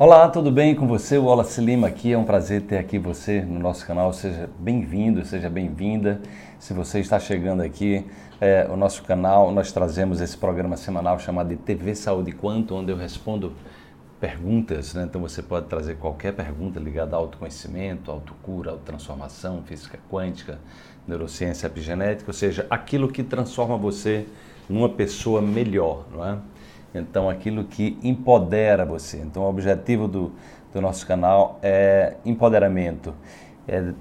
Olá, tudo bem com você? O Wallace Lima aqui. É um prazer ter aqui você no nosso canal. Seja bem-vindo, seja bem-vinda. Se você está chegando aqui, é, o nosso canal, nós trazemos esse programa semanal chamado de TV Saúde Quanto, onde eu respondo perguntas. Né? Então você pode trazer qualquer pergunta ligada ao autoconhecimento, autocura, autotransformação, física quântica, neurociência epigenética, ou seja, aquilo que transforma você numa pessoa melhor, não é? Então, aquilo que empodera você. Então, o objetivo do, do nosso canal é empoderamento, é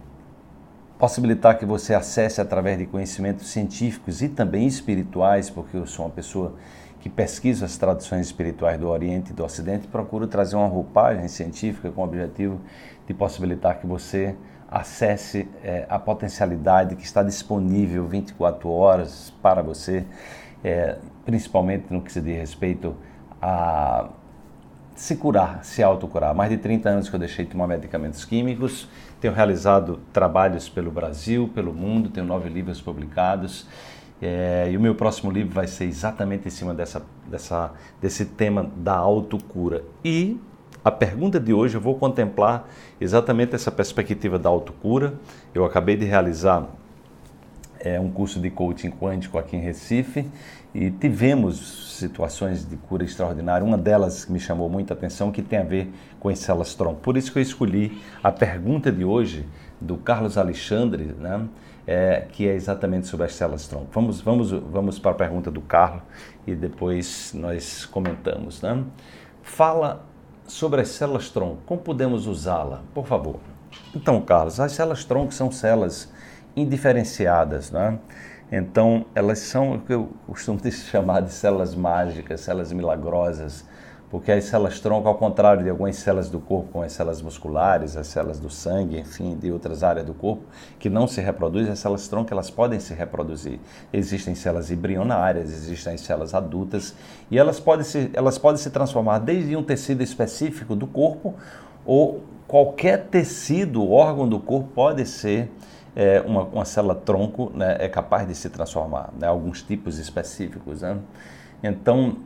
possibilitar que você acesse através de conhecimentos científicos e também espirituais, porque eu sou uma pessoa que pesquisa as tradições espirituais do Oriente e do Ocidente e procuro trazer uma roupagem científica com o objetivo de possibilitar que você acesse é, a potencialidade que está disponível 24 horas para você é, principalmente no que se diz respeito a se curar, se autocurar. Mais de 30 anos que eu deixei de tomar medicamentos químicos, tenho realizado trabalhos pelo Brasil, pelo mundo, tenho nove livros publicados. É, e o meu próximo livro vai ser exatamente em cima dessa, dessa, desse tema da autocura. E a pergunta de hoje eu vou contemplar exatamente essa perspectiva da autocura. Eu acabei de realizar é, um curso de coaching quântico aqui em Recife e tivemos situações de cura extraordinária. Uma delas que me chamou muita atenção que tem a ver com as células tronco. Por isso que eu escolhi a pergunta de hoje do Carlos Alexandre, né? É, que é exatamente sobre as células tronco. Vamos, vamos, vamos para a pergunta do Carlos e depois nós comentamos. Né? Fala sobre as células tronco. Como podemos usá-la? Por favor. Então, Carlos, as células tronco são células indiferenciadas, né? Então, elas são o que eu costumo chamar de células mágicas, células milagrosas, porque as células tronco, ao contrário de algumas células do corpo, como as células musculares, as células do sangue, enfim, de outras áreas do corpo, que não se reproduzem, as células tronco elas podem se reproduzir. Existem células embrionárias, existem as células adultas, e elas podem se, elas podem se transformar desde um tecido específico do corpo, ou qualquer tecido, órgão do corpo pode ser é, uma, uma célula tronco né, é capaz de se transformar, né, alguns tipos específicos. Né? Então,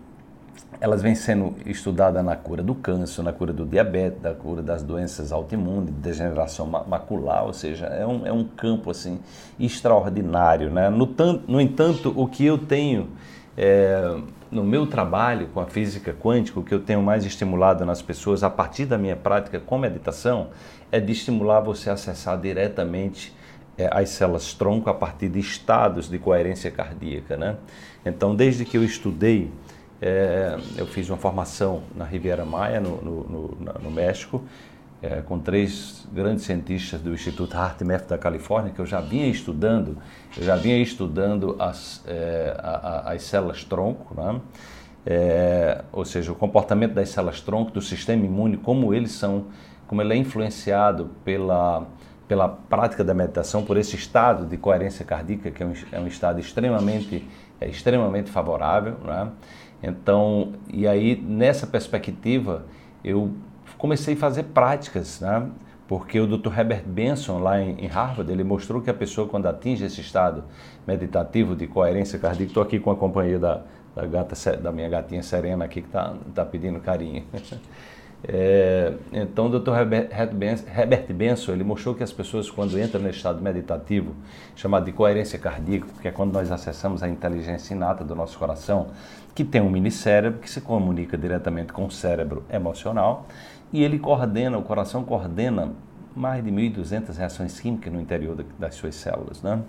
elas vêm sendo estudadas na cura do câncer, na cura do diabetes, na cura das doenças autoimunes, degeneração macular, ou seja, é um, é um campo assim extraordinário. Né? No, tanto, no entanto, o que eu tenho é, no meu trabalho com a física quântica, o que eu tenho mais estimulado nas pessoas a partir da minha prática com meditação é de estimular você a acessar diretamente é, as células tronco a partir de estados de coerência cardíaca. Né? Então, desde que eu estudei, é, eu fiz uma formação na Riviera Maia, no, no, no, no México, é, com três grandes cientistas do Instituto HeartMath da Califórnia, que eu já vinha estudando, eu já vinha estudando as, é, a, a, as células tronco, né? É, ou seja, o comportamento das células tronco, do sistema imune, como eles são, como ele é influenciado pela pela prática da meditação, por esse estado de coerência cardíaca, que é um, é um estado extremamente, é extremamente favorável. Né? Então, e aí nessa perspectiva, eu comecei a fazer práticas, né? porque o Dr. Herbert Benson, lá em, Harvard, ele mostrou que a pessoa, quando atinge esse estado meditativo de coerência cardíaca, estou aqui com a companhia da, da, gata, da minha gatinha Serena aqui, que está tá pedindo carinho. É, então, o Dr. Herbert Benson ele mostrou que as pessoas, quando entram no estado meditativo, chamado de coerência cardíaca, que é quando nós acessamos a inteligência inata do nosso coração, que tem um minicérebro que se comunica diretamente com o cérebro emocional, e ele coordena, o coração coordena mais de 1.200 reações químicas no interior das suas células. Né?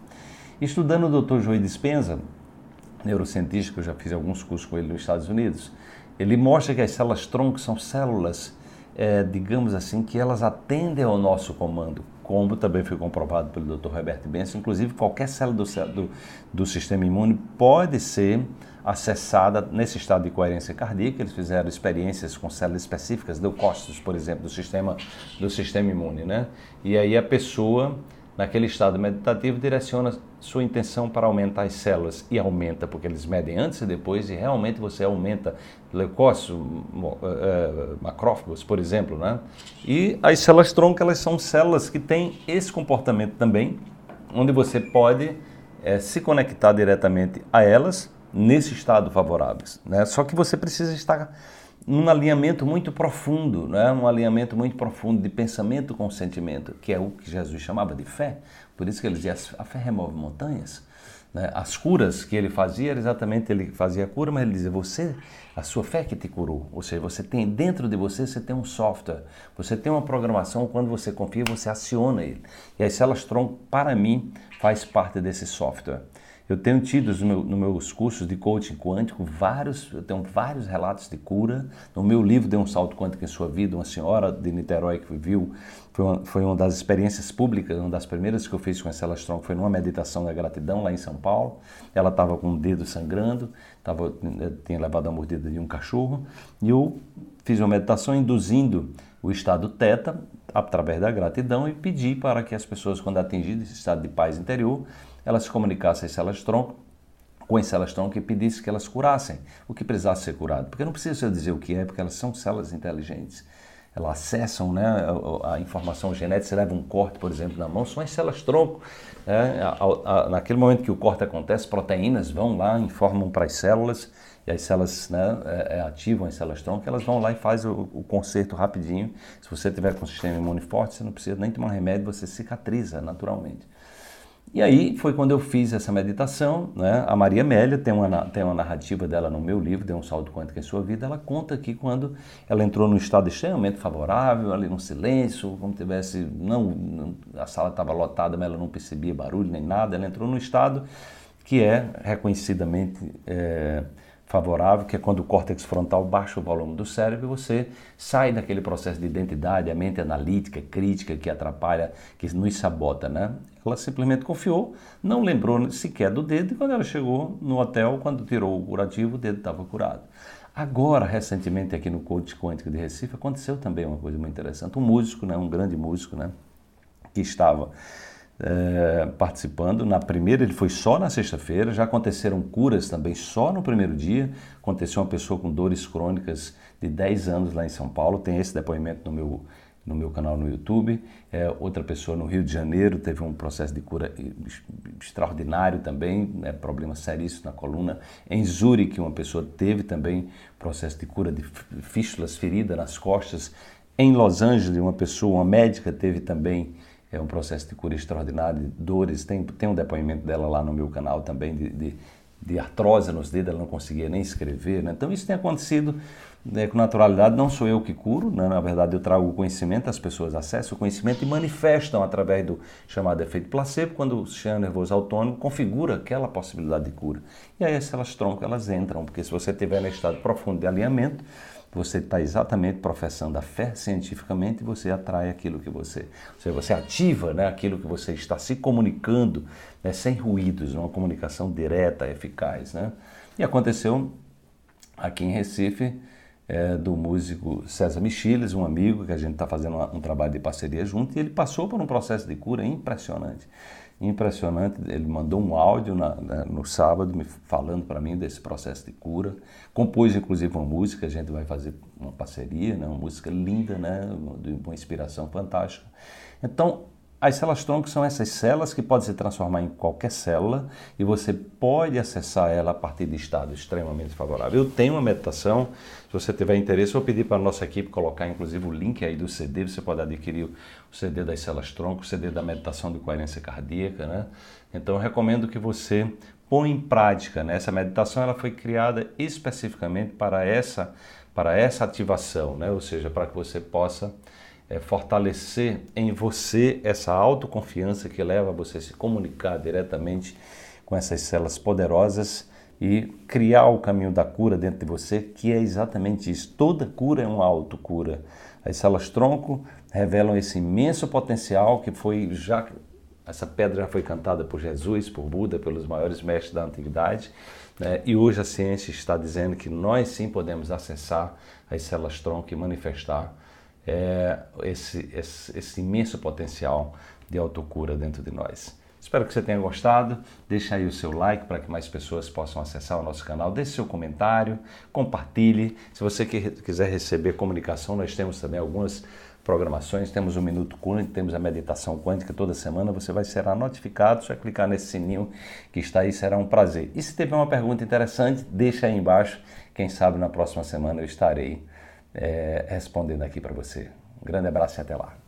Estudando o Dr. Joey Dispenza, neurocientista, que eu já fiz alguns cursos com ele nos Estados Unidos, ele mostra que as células tronco são células, é, digamos assim, que elas atendem ao nosso comando, como também foi comprovado pelo Dr. Herbert Benson. Inclusive, qualquer célula do, do, do sistema imune pode ser acessada nesse estado de coerência cardíaca. Eles fizeram experiências com células específicas, leucócitos, por exemplo, do sistema, do sistema imune. Né? E aí a pessoa naquele estado meditativo, direciona sua intenção para aumentar as células e aumenta, porque eles medem antes e depois e realmente você aumenta leucócitos, eh, macrófagos, por exemplo, né? E as células tronco, elas são células que têm esse comportamento também, onde você pode é, se conectar diretamente a elas nesse estado favorável, né? Só que você precisa estar num alinhamento muito profundo, né? um alinhamento muito profundo de pensamento com sentimento, que é o que Jesus chamava de fé. Por isso que ele dizia, a fé remove montanhas. Né? As curas que ele fazia, era exatamente ele fazia a cura, mas ele dizia, você, a sua fé que te curou. Ou seja, você tem dentro de você, você tem um software, você tem uma programação, quando você confia, você aciona ele. E as células tronco, para mim, faz parte desse software. Eu tenho tido no meus cursos de coaching quântico vários, eu tenho vários relatos de cura. No meu livro Dê um Salto Quântico em Sua Vida, uma senhora de Niterói que viu, foi uma, foi uma das experiências públicas, uma das primeiras que eu fiz com a Cela Strong foi numa meditação da gratidão lá em São Paulo. Ela estava com o dedo sangrando, tava, tinha levado a mordida de um cachorro, e eu fiz uma meditação induzindo o estado teta através da gratidão e pedi para que as pessoas, quando atingidas esse estado de paz interior, elas se comunicassem às células tronco, com as células tronco e pedissem que elas curassem o que precisasse ser curado. Porque não precisa dizer o que é, porque elas são células inteligentes. Elas acessam né, a, informação genética, você leva um corte, por exemplo, na mão, são as células tronco. Né? Naquele momento que o corte acontece, proteínas vão lá, informam para as células, e as células né, é, é, ativam as células tronco, elas vão lá e fazem o, o conserto rapidinho. Se você tiver com um sistema imune forte, você não precisa nem tomar remédio, você cicatriza naturalmente. E aí foi quando eu fiz essa meditação, né? A Maria Amélia tem uma, tem uma narrativa dela no meu livro, Deu um Salto Quântico em Sua Vida, ela conta que quando ela entrou num estado extremamente favorável, ali no silêncio, como tivesse, não, a sala estava lotada, mas ela não percebia barulho nem nada, ela entrou num estado que é reconhecidamente é, favorável, que é quando o córtex frontal baixa o volume do cérebro e você sai daquele processo de identidade, a mente analítica, crítica que atrapalha, que nos sabota, né? Ela simplesmente confiou, não lembrou sequer do dedo e quando ela chegou no hotel, quando tirou o curativo, o dedo estava curado. Agora, recentemente aqui no Coach Quântico de Recife, aconteceu também uma coisa muito interessante. Um músico, né, um grande músico, né, que estava é, participando. Na primeira, ele foi só na sexta-feira. Já aconteceram curas também só no primeiro dia. Aconteceu uma pessoa com dores crônicas de 10 anos lá em São Paulo. Tem esse depoimento no meu no meu canal no YouTube. É, outra pessoa no Rio de Janeiro teve um processo de cura extraordinário também, né, problemas seríssimos na coluna. Em Zurique, uma pessoa teve também processo de cura de fístulas, ferida nas costas. Em Los Angeles, uma pessoa, uma médica, teve também é, um processo de cura extraordinário de dores. Tem, tem um depoimento dela lá no meu canal também de, de, de artrose nos dedos, ela não conseguia nem escrever. Né? Então, isso tem acontecido né, com naturalidade, não sou eu que curo, né? na verdade eu trago o conhecimento, as pessoas acessam o conhecimento e manifestam através do chamado efeito placebo, quando o sistema nervoso autônomo configura aquela possibilidade de cura. E aí as células tronco, elas entram, porque se você estiver no estado profundo de alinhamento, você está exatamente professando a fé cientificamente e você atrai aquilo que você, ou seja, você ativa né, aquilo que você está se comunicando né, sem ruídos, uma comunicação direta, eficaz. Né? E aconteceu aqui em Recife, é, do músico César Michiles, um amigo que a gente está fazendo um trabalho de parceria junto, e ele passou por um processo de cura impressionante. Impressionante, ele mandou um áudio na, na, no sábado me falando para mim desse processo de cura. Compôs inclusive uma música, a gente vai fazer uma parceria, né? uma música linda, né? de uma inspiração fantástica. Então, as células tronco são essas células que podem se transformar em qualquer célula e você pode acessar ela a partir de estado extremamente favorável. Eu tenho uma meditação, se você tiver interesse, eu vou pedir para a nossa equipe colocar inclusive o link aí do CD, você pode adquirir o CD das células tronco, o CD da meditação de coerência cardíaca, né? Então eu recomendo que você põe em prática, né? Essa meditação ela foi criada especificamente para essa para essa ativação, né? Ou seja, para que você possa é, fortalecer em você essa autoconfiança que leva você a se comunicar diretamente com essas células poderosas e criar o caminho da cura dentro de você, que é exatamente isso. Toda cura é uma autocura. As células tronco revelam esse imenso potencial que foi já essa pedra já foi cantada por Jesus, por Buda, pelos maiores mestres da antiguidade, né? e hoje a ciência está dizendo que nós sim podemos acessar as células tronco e manifestar é, esse, esse, esse imenso potencial de autocura dentro de nós. Espero que você tenha gostado. Deixe aí o seu like para que mais pessoas possam acessar o nosso canal. Deixe seu comentário, compartilhe. Se você quiser receber comunicação, nós temos também algumas programações. Temos o Minuto Quântico, temos a Meditação Quântica toda semana. Você vai ser notificado, só clicar nesse sininho que está aí, será um prazer. E se tiver uma pergunta interessante, deixa aí embaixo. Quem sabe na próxima semana eu estarei é, respondendo aqui para você. Um grande abraço e até lá.